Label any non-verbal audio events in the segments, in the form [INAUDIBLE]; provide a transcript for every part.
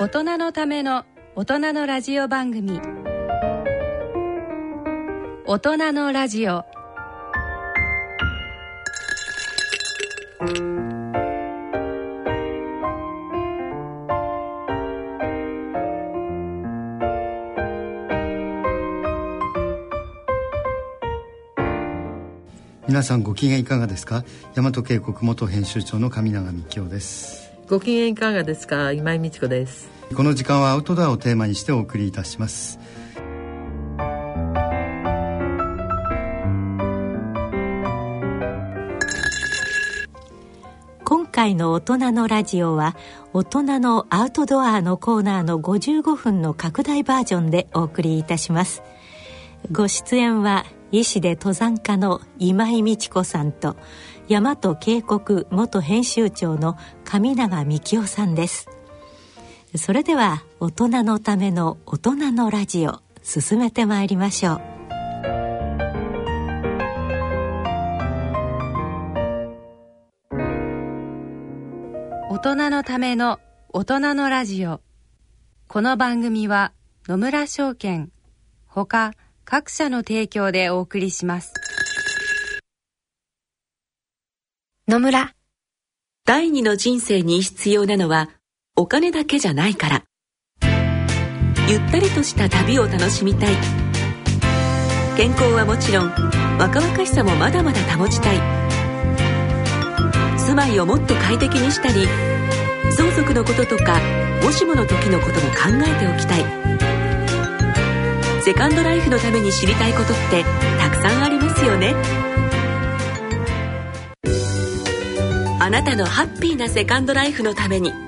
大人のための大人のラジオ番組。大人のラジオ。皆さんご機嫌いかがですか？大和渓谷元編集長の上永幹夫です。ご機嫌いかがですか？今井美智子ですこの時間はアウトドアをテーマにしてお送りいたします。今回の大人のラジオは大人のアウトドアのコーナーの55分の拡大バージョンでお送りいたします。ご出演は医師で登山家の今井美智子さんと大和渓谷元編集長の上永幹夫さんです。それでは大人のための大人のラジオ進めてまいりましょう。大人のための大人のラジオ。この番組は野村証券ほか各社の提供でお送りします。野村。第二の人生に必要なのはお金だけじゃないから。ゆったりとした旅を楽しみたい。健康はもちろん若々しさもまだまだ保ちたい。住まいをもっと快適にしたり相続のこととかもしもの時のことも考えておきたい。セカンドライフのために知りたいことってたくさんありますよね。あなたのハッピーなセカンドライフのために。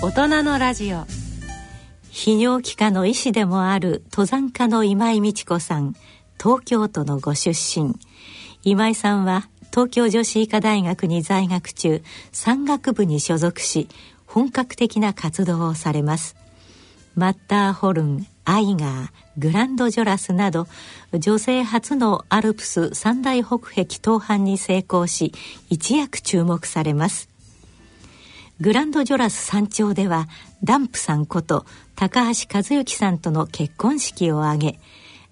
大人のラジオ。泌尿器科の医師でもある登山家の今井美智子さん東京都のご出身。今井さんは東京女子医科大学に在学中山岳部に所属し本格的な活動をされます。マッターホルンアイガーグランドジョラスなど女性初のアルプス三大北壁登攀に成功し一躍注目されます。グランドジョラス山頂ではダンプさんこと高橋和幸さんとの結婚式を挙げ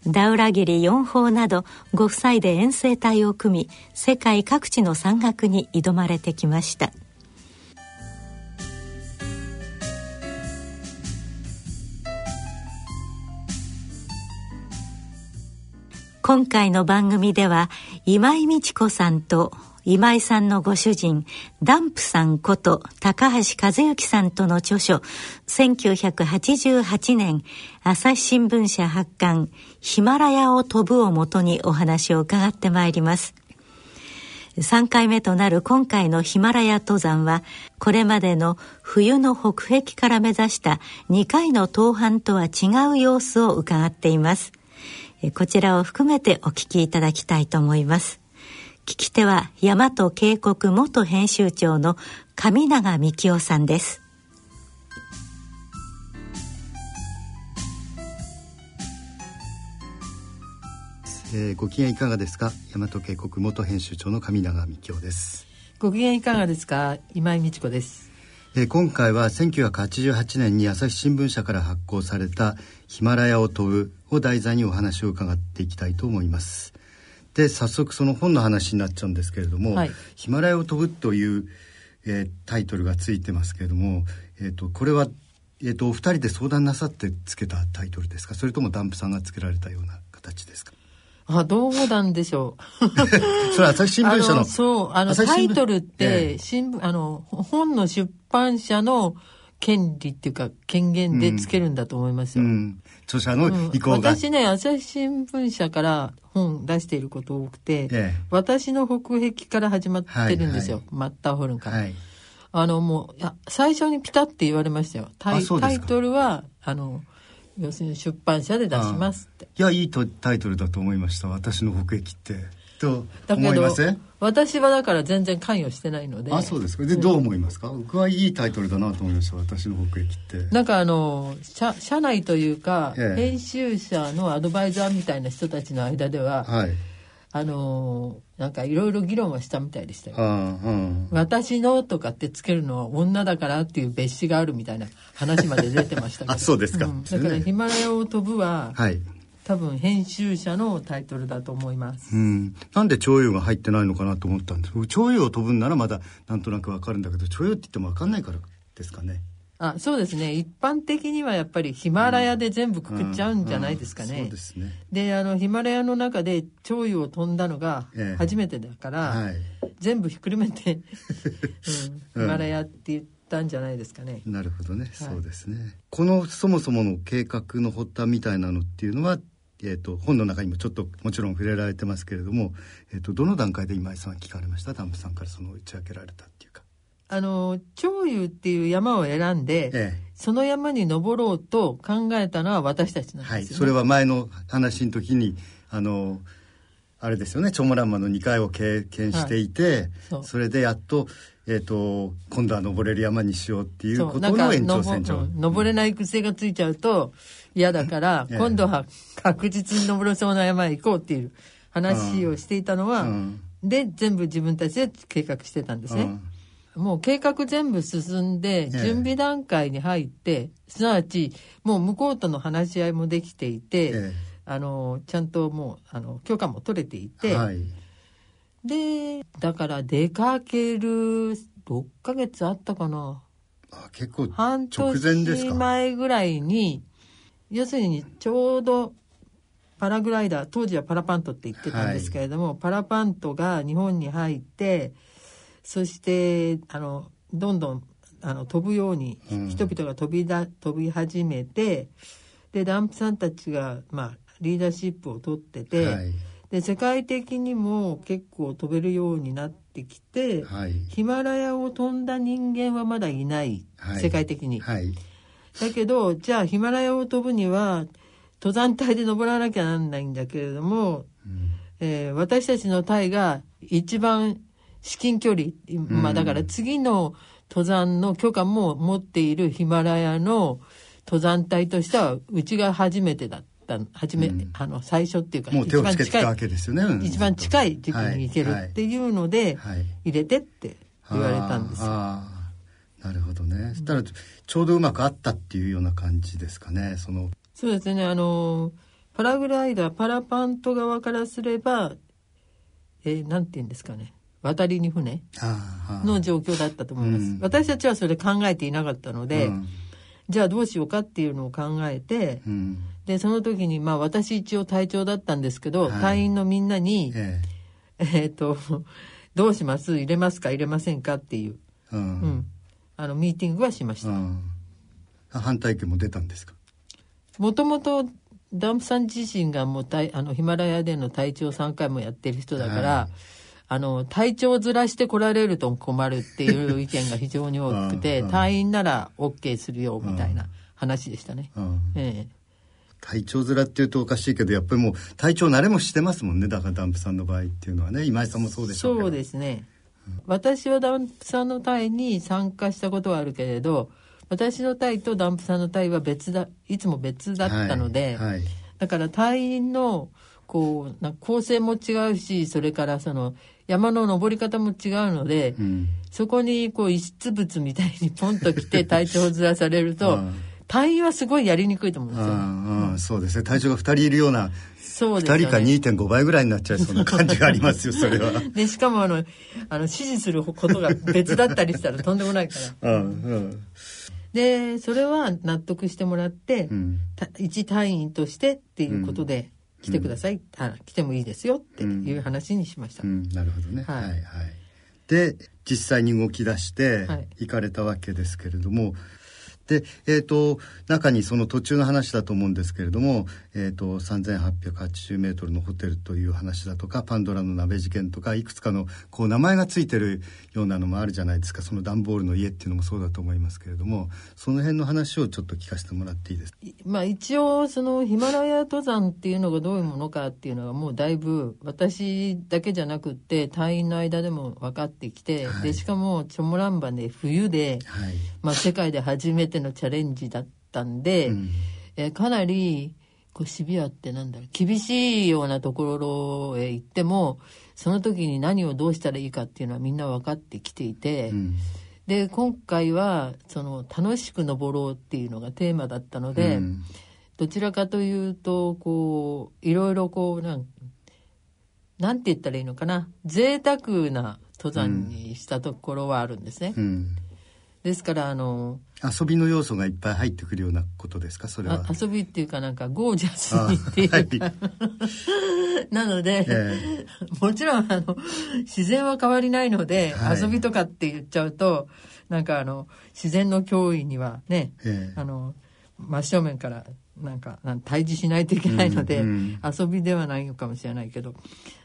ダウラギリ4峰などご夫妻で遠征隊を組み世界各地の山岳に挑まれてきました。今回の番組では今井美智子さんと今井さんのご主人ダンプさんこと高橋和幸さんとの著書1988年朝日新聞社発刊ヒマラヤを飛ぶをもとにお話を伺ってまいります。3回目となる今回のヒマラヤ登山はこれまでの冬の北壁から目指した2回の登攀とは違う様子を伺っています。こちらを含めてお聞きいただきたいと思います。聞き手は大和渓谷元編集長の上永幹夫さんです。えー、ご機嫌いかがですか？大和渓谷元編集長の上永幹夫です。ご機嫌いかがですか？今井美智子です。えー、今回は1988年に朝日新聞社から発行された「ヒマラヤを飛ぶ」を題材にお話を伺っていきたいと思いますで早速その本の話になっちゃうんですけれども「はい、ヒマラヤを飛ぶ」という、えー、タイトルがついてますけれども、えーと、これは、えーと、お二人で相談なさってつけたタイトルですか？それともダンプさんがつけられたような形ですか？あどうなんでしょう。[LAUGHS] それ朝日新聞社のそうあのタイトルって、新聞あの本の出版社の権利っていうか権限でつけるんだと思いますよ、うんうん、著者の意向が、うん、私ね朝日新聞社から本出していること多くて、ええ、私の北壁から始まってるんですよ、はいはい、マッターホルンから、はい、あのもう最初にピタッて言われましたよ。タイタイトルはあの要するに出版社で出しますって。いやいいとタイトルだと思いました。私の北駅ってとだけど思いません？私はだから全然関与してないので。あそうですか。でどう思いますか？僕はいいタイトルだなと思いました私の北駅って。なんかあの社社内というか、ええ。編集者のアドバイザーみたいな人たちの間では、はい。あのなんかいろいろ議論はしたみたいでしたよ。うん。私のとかってつけるのは女だからっていう別紙があるみたいな話まで出てましたけど。[LAUGHS] あそうですか。ん。だから「ヒマラヤを飛ぶは」はい多分編集者のタイトルだと思います、うん。なんで徴用が入ってないのかなと思ったんです。徴用を飛ぶんならまだなんとなくわかるんだけど徴用って言ってもわかんないからですかね。あそうですね。一般的にはやっぱりヒマラヤで全部くくっちゃうんじゃないですかね、うんそうですね。であのヒマラヤの中で潮位を飛んだのがええ。初めてだから、はい。全部ひっくるめて、うん、[LAUGHS] ヒマラヤって言ったんじゃないですかね、なるほどね、そうですね。このそもそもの計画の発端みたいなのっていうのは、えー、と本の中にもちょっともちろん触れられてますけれども、えー、とどの段階で今井さんは聞かれました？ダンプさんからその打ち明けられたっていうか。あの潮湯っていう山を選んで、え。その山に登ろうと考えたのは私たちなんですよ、ね。はいそれは前の話の時にあのあれですよね。チョモランマの2回を経験していて、そう。それでやっと,、えー、と今度は登れる山にしようっていうことの延長線上。登うん。登れない癖がついちゃうと嫌だから、ええ。今度は確実に登れそうな山へ行こうっていう話をしていたのは、うん。で全部自分たちで計画してたんですね、うん。もう計画全部進んでえ準備段階に入って、すなわちもう向こうとの話し合いもできていて、えあのちゃんともうあの許可も取れていて、えはい。でだから出かける6ヶ月あったかな。あ結構半直前です年か前ぐらいに要するにちょうどパラグライダー当時はパラパントって言ってたんですけれども、パラパントが日本に入ってそしてあのどんどんあの飛ぶようにうん。人々が飛びだ飛び始めてでダンプさんたちが、まあ、リーダーシップを取ってて、はい。で世界的にも結構飛べるようになってきて、はい。ヒマラヤを飛んだ人間はまだいない、はい。世界的に。はい。だけどじゃあヒマラヤを飛ぶには登山隊で登らなきゃなんないんだけれども、うん。えー私たちの隊が一番至近距離、まあだから次の登山の許可も持っているヒマラヤの登山隊としてはうちが初めてだった初め、うん。あの最初っていうかもう手をつけてたわいけですよね。うん。一番近い時期に行けるっていうのではい。はい。入れてって言われたんですよ。なるほどね。そしたらちょうどうまくあったっていうような感じですかね。その。そうですね。あのパラグライダーパラパント側からすればえーなんて言うんですかね。渡りに船の状況だったと思います、うん。私たちはそれ考えていなかったので、うん。じゃあどうしようかっていうのを考えてうんでその時にまあ私一応隊長だったんですけど、はい。隊員のみんなにええ。っ、と [LAUGHS] どうします？入れますか？入れませんか？っていう、えうん。うん、あのミーティングはしました。うん。反対意見も出たんですか？もともとダンプさん自身がもうたいあのヒマラヤでの隊長3回もやってる人だから、はい。あの隊長ずらして来られると困るっていう意見が非常に多くて隊員なら OK するよみたいな話でしたね。うん。ええ体調面っていうとおかしいけどやっぱりもう体調慣れもしてますもんね。だからダンプさんの場合っていうのはね。今井さんもそうでしょうそうですね、私はダンプさんの隊に参加したことはあるけれど私の隊とダンプさんの隊は別だいつも別だったので、はいはい。だから隊員のこうな構成も違うしそれからその山の登り方も違うので、うん。そこにこう遺失物みたいにポンと来て体調をずらされると [LAUGHS] うん隊員はすごいやりにくいと思うんですよ、うんうんそうですね。体調が2人いるようなそうです2よね。人か2.5倍ぐらいになっちゃいそうな感じがありますよ [LAUGHS] それは。でしかもあのあの指示することが別だったりしたらとんでもないから。[LAUGHS] うんうん。でそれは納得してもらって、うん。た一隊員としてっていうことで来てください、あ来てもいいですよっていう話にしました、うん、なるほどね。は、はいいはい。で実際に動き出してはい。行かれたわけですけれども、で、えーと、中にその途中の話だと思うんですけれども、えーと、3880メートルのホテルという話だとかパンドラの鍋事件とかいくつかのこう名前がついてるようなのもあるじゃないですか。その段ボールの家っていうのもそうだと思いますけれどもその辺の話をちょっと聞かせてもらっていいですか、まあ、一応そのヒマラヤ登山っていうのがどういうものかっていうのはもうだいぶ私だけじゃなくって隊員の間でも分かってきて、はい、でしかもチョモランバで冬で、はい、まあ、世界で初めてのチャレンジだったんで、うん、えかなりこうシビアってなんだろう厳しいようなところへ行ってもその時に何をどうしたらいいかっていうのはみんな分かってきていて、うん、で今回はその楽しく登ろうっていうのがテーマだったので、うん、どちらかというとこういろいろこうなんなんて言ったらいいのかな贅沢な登山にしたところはあるんですね。ですからあの遊びの要素がいっぱい入ってくるようなことですか？それは。遊びっていうかなんかゴージャスにっていう。か、はい、[LAUGHS] なので、えー、もちろんあの自然は変わりないので、はい、遊びとかって言っちゃうとなんかあの自然の脅威にはね、えー、あの真正面からなんか対峙しないといけないので、うんうん、遊びではないのかもしれないけど。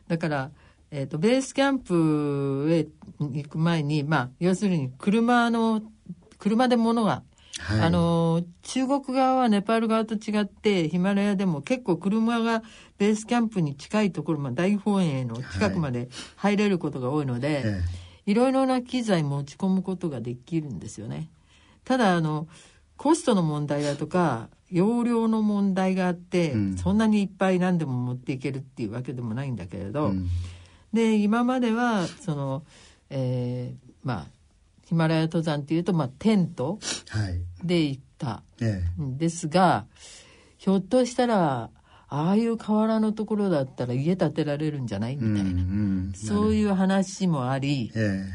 だからえっ、ー、と、ベースキャンプへ行く前に、まあ、要するに車の、車で物が、はい、あの、中国側はネパール側と違って、ヒマラヤでも結構車がベースキャンプに近いところ、まあ、大本営の近くまで入れることが多いので、はい、いろいろな機材持ち込むことができるんですよね。ただ、あの、コストの問題だとか、容量の問題があって、うん、そんなにいっぱい何でも持っていけるっていうわけでもないんだけれど、うんで今まではその、えー、まあヒマラヤ登山っていうと、まあ、テントで行った、んですがひょっとしたらああいう河原のところだったら家建てられるんじゃないみたいな、うんうん、そういう話もあり、え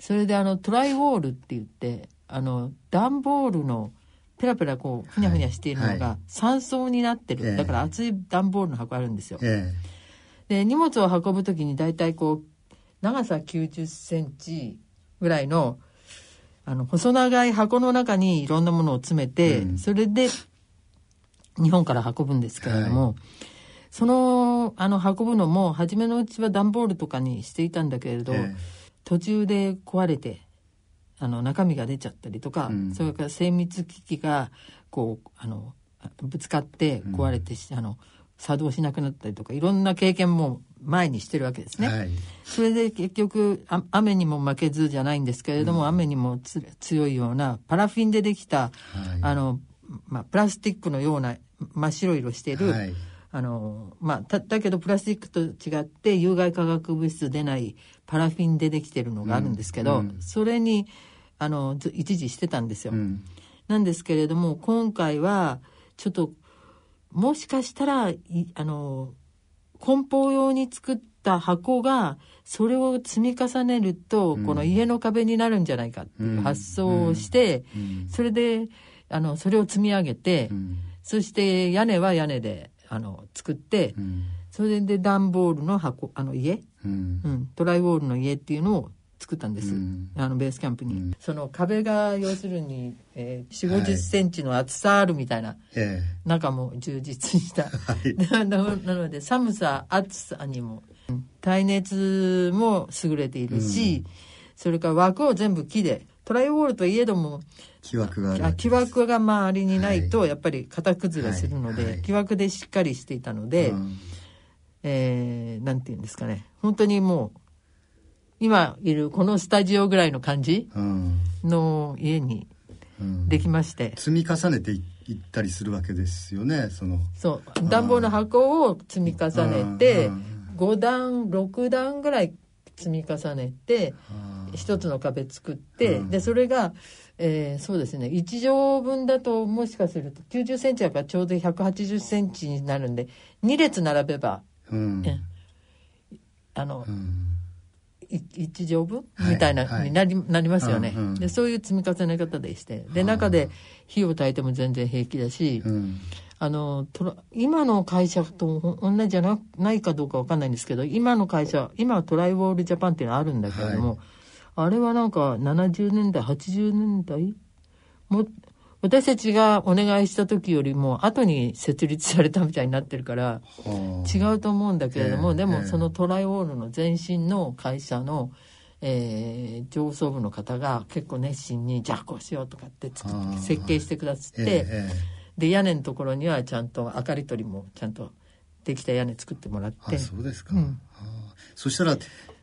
それであのトライウォールって言ってあの段ボールのペラペラこうふにゃふにゃしているのが3層になってる、はい、だから厚い段ボールの箱あるんですよ。えで荷物を運ぶ時に大体こう長さ90センチぐらいのあの細長い箱の中にいろんなものを詰めて、うん、それで日本から運ぶんですけれども、はい、そのあの運ぶのも初めのうちは段ボールとかにしていたんだけれど、途中で壊れてあの中身が出ちゃったりとか、うん、それから精密機器がこうあのぶつかって壊れて、うん、あの作動しなくなったりとかいろんな経験も前にしてるわけですね。はい、それで結局雨にも負けずじゃないんですけれども、うん、雨にも強いようなパラフィンでできた、はい、あの、まあ、プラスチックのような真っ白色してる、はい、あのまあ、だけどプラスチックと違って有害化学物質出ないパラフィンでできてるのがあるんですけど、うんうん、それにあの一時してたんですよ。なんですけれども今回はちょっともしかしたらあの梱包用に作った箱がそれを積み重ねると、この家の壁になるんじゃないかっていう発想をして、それであのそれを積み上げて、そして屋根は屋根であの作って、それで段ボールの箱あの家、うん、トライウォールの家っていうのを作ったんです、うん、あのベースキャンプに、うん、その壁が要するに、えー、4 5 0センチの厚さあるみたいな、はい、中も充実した、[LAUGHS] はい、[LAUGHS] なので寒さ暑さにも。耐熱も優れているし、うん、それから枠を全部木でトライウォールといえども木枠があ木枠が周りにないとやっぱり型崩れするので、はい、木枠でしっかりしていたので、うん、えー、なんて言うんですかね。本当にもう今いるこのスタジオぐらいの感じの家にできまして、うん、積み重ねていったりするわけですよねその。そう。暖房の箱を積み重ねて5段6段ぐらい積み重ねて一つの壁作ってでそれが、えー、そうですね。1畳分だともしかすると9 0センチだからちょうど1 8 0センチになるんで2列並べば、うん、あの、うん一畳分みたいな、になりなりますよね、でそういう積み重ね方でして。で中で火を焚いても全然平気だし、あの今の会社と同じじゃなないかどうかわかんないんですけど今の会社今はトライウォールジャパンっていうのあるんだけれども、はい、あれはなんか70年代80年代？も私たちがお願いした時よりも後に設立されたみたいになってるからはあ違うと思うんだけれども、ええ。でもええそのトライオールの前身の会社の、えー上層部の方が結構熱心にじゃあこうしようとかって作っああ設計してくださって、で屋根のところにはちゃんと明かり取りもちゃんとできた屋根作ってもらって。あそうですか、うん。はあそしたら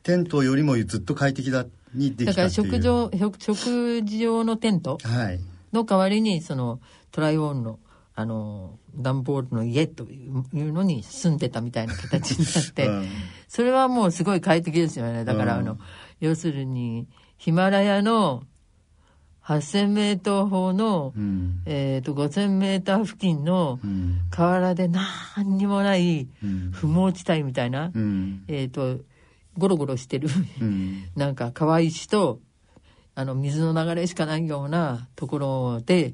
テントよりもずっと快適だにできだからたっていう。食場食食事用のテントはいの代わりにそのトライオールのあの段ボールの家というのに住んでたみたいな形になって、うん。それはもうすごい快適ですよね。だから、うん。あの要するにヒマラヤの8000メートル方の、うん。えー、と5000メーター付近のうん。河原で何にもないうん。不毛地帯みたいな、うん。えっ、とゴロゴロしてるうん。[LAUGHS] なんか川石とあの水の流れしかないようなところで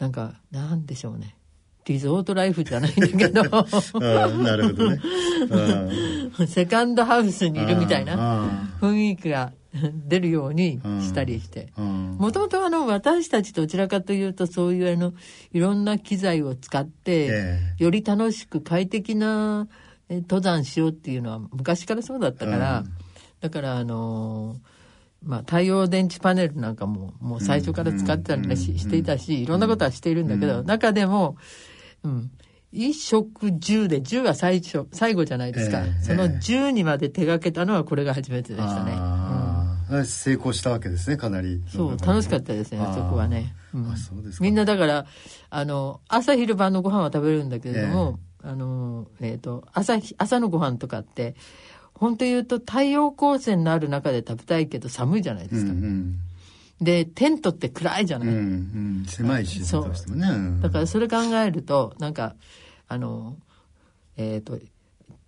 なんかなんでしょうね。リゾートライフじゃないんだけど。なるほどね。[LAUGHS] セカンドハウスにいるみたいなあ雰囲気が出るようにしたりして。もともとあの私たちどちらかというとそういうあのいろんな機材を使ってえ。より楽しく快適なえ登山しようっていうのは昔からそうだったから、うん。だからあのーまあ太陽電池パネルなんかももう最初から使ってたりし,、うんしていたしいろんなことはしているんだけど、うん中でも、うん、衣食住で10は最初最後じゃないですか、ええ。その10にまで手がけたのはこれが初めてでしたね。うん。成功したわけですねかなり。そう楽しかったですねそこはね、うん。あそうですか。みんなだからあの朝昼晩のご飯は食べれるんだけれども、あのえっ、と朝日朝のご飯とかって本当言うと太陽光線のある中で食べたいけど寒いじゃないでうんすか、うんでテントって暗いじゃない、うん。うん狭いしそう。してもね。うん。だからそれ考えるとなんかあのえっ、と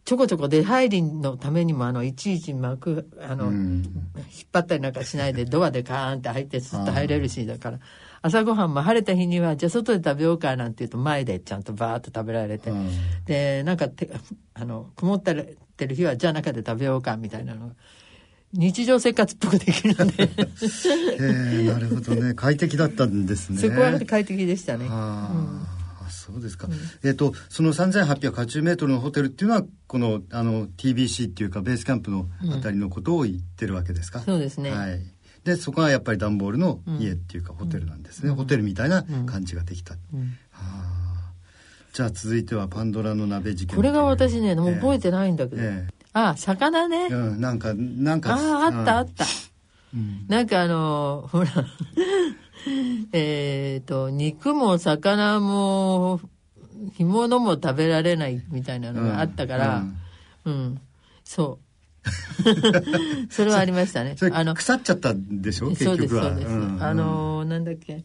ちょこちょこ出入りのためにもあのいちいち幕あの、うん。引っ張ったりなんかしないでドアでカーンって入ってスッと入れるしだから朝ごはんも晴れた日にはじゃあ外で食べようかなんて言うと前でちゃんとバーッと食べられて、うん。でなんかてあの曇ってる日はじゃあ中で食べようかみたいなのが日常生活っぽくできるんで。へえなるほどね。快適だったんですね。そこは快適でしたね。あーあそうですか、えっ、とその3880メートルのホテルっていうのはこのあの TBC っていうかベースキャンプのあたりのことを言ってるわけですか、そうですね。はいでそこはやっぱり段ボールの家っていうかホテルなんですね、ホテルみたいな感じができた、うん。はあ。じゃあ続いてはパンドラの鍋事件。これが私ねもう覚えててないんだけど、えあ魚ね、えうんなんかなんかあああったあった、うん。なんかあのほら [LAUGHS] えっと肉も魚も干物も食べられないみたいなのがあったから。うん、そう [LAUGHS] それはありましたね。あの腐っちゃったんでしょ？結そうです局は。そうです、んあのなんだっけ。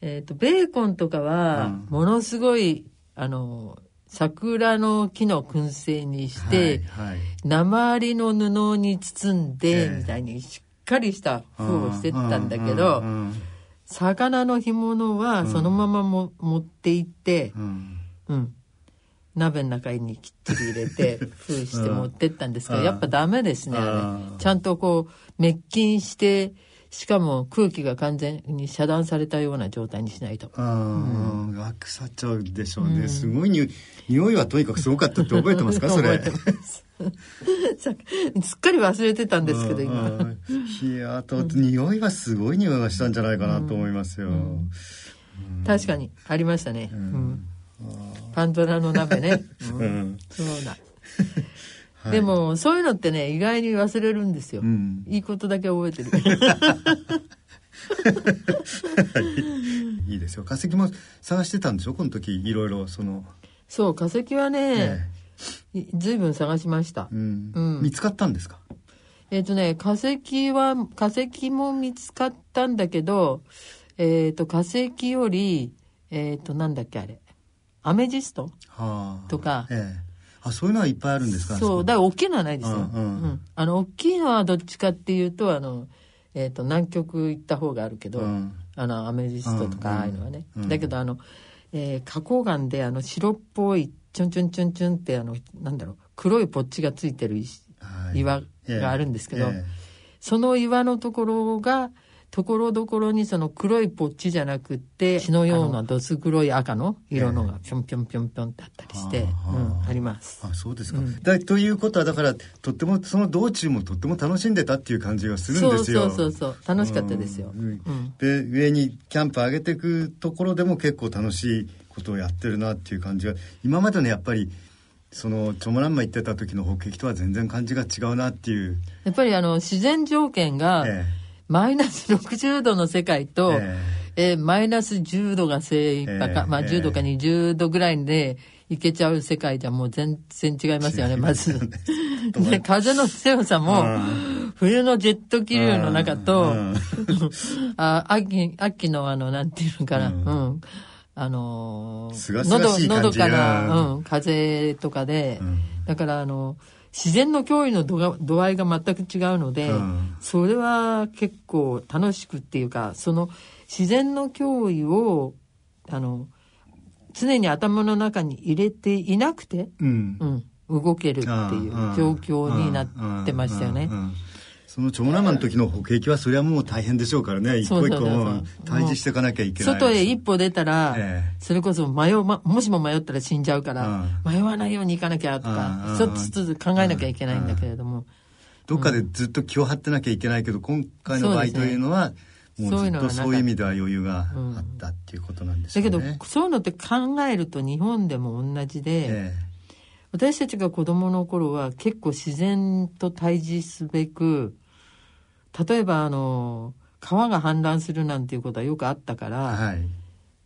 えっ、とベーコンとかはうん。ものすごいあの桜の木の燻製にして、はいはい。鉛の布に包んで、ええ。みたいにしっかりした風をしてったんだけど、うんうん魚の干物はそのままも、持って行ってう、ん。うん、鍋の中にきっちり入れて [LAUGHS] 封して持ってったんですけど、うん。やっぱダメですねああれーちゃんとこう滅菌してしかも空気が完全に遮断されたような状態にしないと。ああ、腐っちゃうでしょうね。すごいに匂いはとにかくすごかったって覚えてますか？それ。覚えてます。[LAUGHS] さすっかり忘れてたんですけど今。うん。うんいやあと匂いはすごい匂いがしたんじゃないかなと思いますよ。確かにありましたね、うんパンドラの鍋ね、うん。うん。そうだ、[LAUGHS] はい。でもそういうのってね意外に忘れるんですよ、うん。いいことだけ覚えてる。[LAUGHS] いいですよ。化石も探してたんでしょ？この時いろいろその。そう化石はね、えいずいぶん探しました。えうん。うん。見つかったんですか？えっ、とね化石は化石も見つかったんだけどえっ、と化石よりえっ、となんだっけあれアメジスト？はあ。とか。ええ。あそういうのはいっぱいあるんですか？そうだから大きいのはないですよ、うんうん。あの大きいのはどっちかっていうとあの、えー、と南極行った方があるけど、うん。あのアメジストとうんかああいうのはね、うんだけどあの、えー花崗岩であの白っぽいチュンチュンチュンチュンってあのなんだろう黒いポッチがついてる石はい。岩があるんですけど、ええ。その岩のところがところどころにその黒いポッチじゃなくって血のようなどす黒い赤の色のがぴょんぴょんぴょんぴょんってあったりして、うん、あります。あそうですか、だということはだからとってもその道中もとっても楽しんでたっていう感じがするんですよ。そうそうそうそう楽しかったですよ、うん。うん。で上にキャンプ上げていくところでも結構楽しいことをやってるなっていう感じが今までのやっぱりそのチョモランマ行ってた時の北壁とは全然感じが違うなっていう、やっぱりあの自然条件がえマイナス60度の世界と、ええ。ーマイナス10度が精一杯か、まあええ。10度か20度ぐらいでいけちゃう世界じゃもう全然違いますよね、まず。[LAUGHS] で、風の強さも、冬のジェット気流の中と、うん。[LAUGHS] あ秋、秋のあの、なんていうのかな、うん。あのーすがすがしい感じ喉かうら、んうん、風とかで、ん。だからあの、自然の脅威の度合いが全く違うので、うん。それは結構楽しくっていうか、その自然の脅威を、あの、常に頭の中に入れていなくて、うん。うん、動けるっていう状況になってましたよね。うん。うんうんそのチョモランマの時の北壁はそれはもう大変でしょうからね。一個一個そうそう。そうも対峙していかなきゃいけない外へ一歩出たら、ええ。それこそ迷う、ま、もしも迷ったら死んじゃうから、うん。迷わないように行かなきゃとかうん、一つ一つ考えなきゃいけないんだけれども、どっかでずっと気を張ってなきゃいけないけど今回の場合というのはもうずっとそういう意味では余裕があったっていうことなんですだけよね。ど、そういうのって考えると日本でも同じで、え。私たちが子供の頃は結構自然と対峙すべく、例えばあの、川が氾濫するなんていうことはよくあったから、えはい。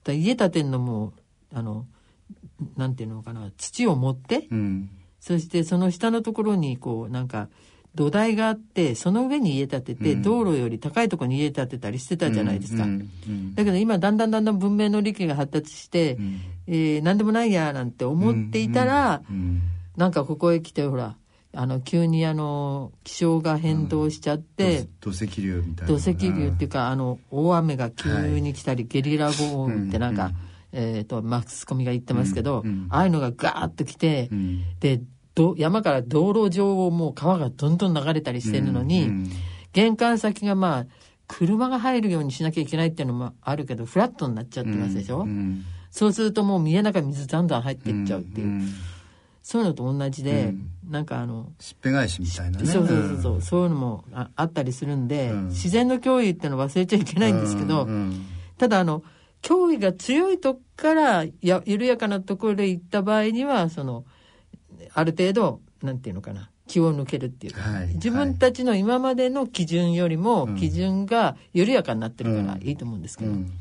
だ家建てるのも、あの、なんていうのかな、土を持って、うん。そしてその下のところにこうなんか土台があってその上に家建てて、うん道路より高いところに家建てたりしてたじゃないですか。うんうんだけど今だんだんだんだん文明の利器が発達して、うんえー何でもないやなんて思っていたら、うんなんかここへ来てほらあの急にあの気象が変動しちゃって、土土石流みたいな。土石流っていうかあの大雨が急に来たり、ゲリラ豪雨ってなんか、うんえー、とマスコミが言ってますけど、うんうん。ああいうのがガーッと来て、うん。でど山から道路上をもう川がどんどん流れたりしてるのに、うん玄関先がまあ車が入るようにしなきゃいけないっていうのもあるけどフラットになっちゃってますでしょ、うんそうするともう見えながら水だんだん入っていっちゃうっていう、んそういうのと同じで、うん。なんかあの、しっぺ返しみたいなね。そうそうそうそう、そういうのもああったりするんで、うん。自然の脅威っていうのは忘れちゃいけないんですけど、うんうんただあの脅威が強いとこからや緩やかなところで行った場合にはそのある程度なんていうのかな気を抜けるっていうか、はい。自分たちの今までの基準よりもうん。基準が緩やかになってるからうん。いいと思うんですけど、うん。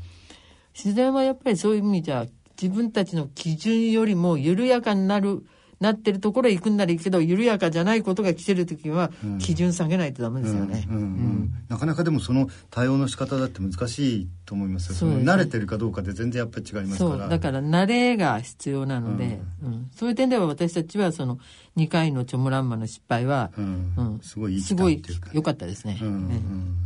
自然はやっぱりそういう意味じゃ自分たちの基準よりも緩やかになるなってるところへ行くんならいいけど緩やかじゃないことが来てる時はうん。基準下げないとダメですよね。うんうんうん。なかなかでもその対応の仕方だって難しいと思いますよ。そね。慣れてるかどうかで全然やっぱり違いますから。そう。だから慣れが必要なので、うん。そういう点では私たちはその2回のチョモランマの失敗は、うん。うん。すごい生きすごい良かったですね。うんうん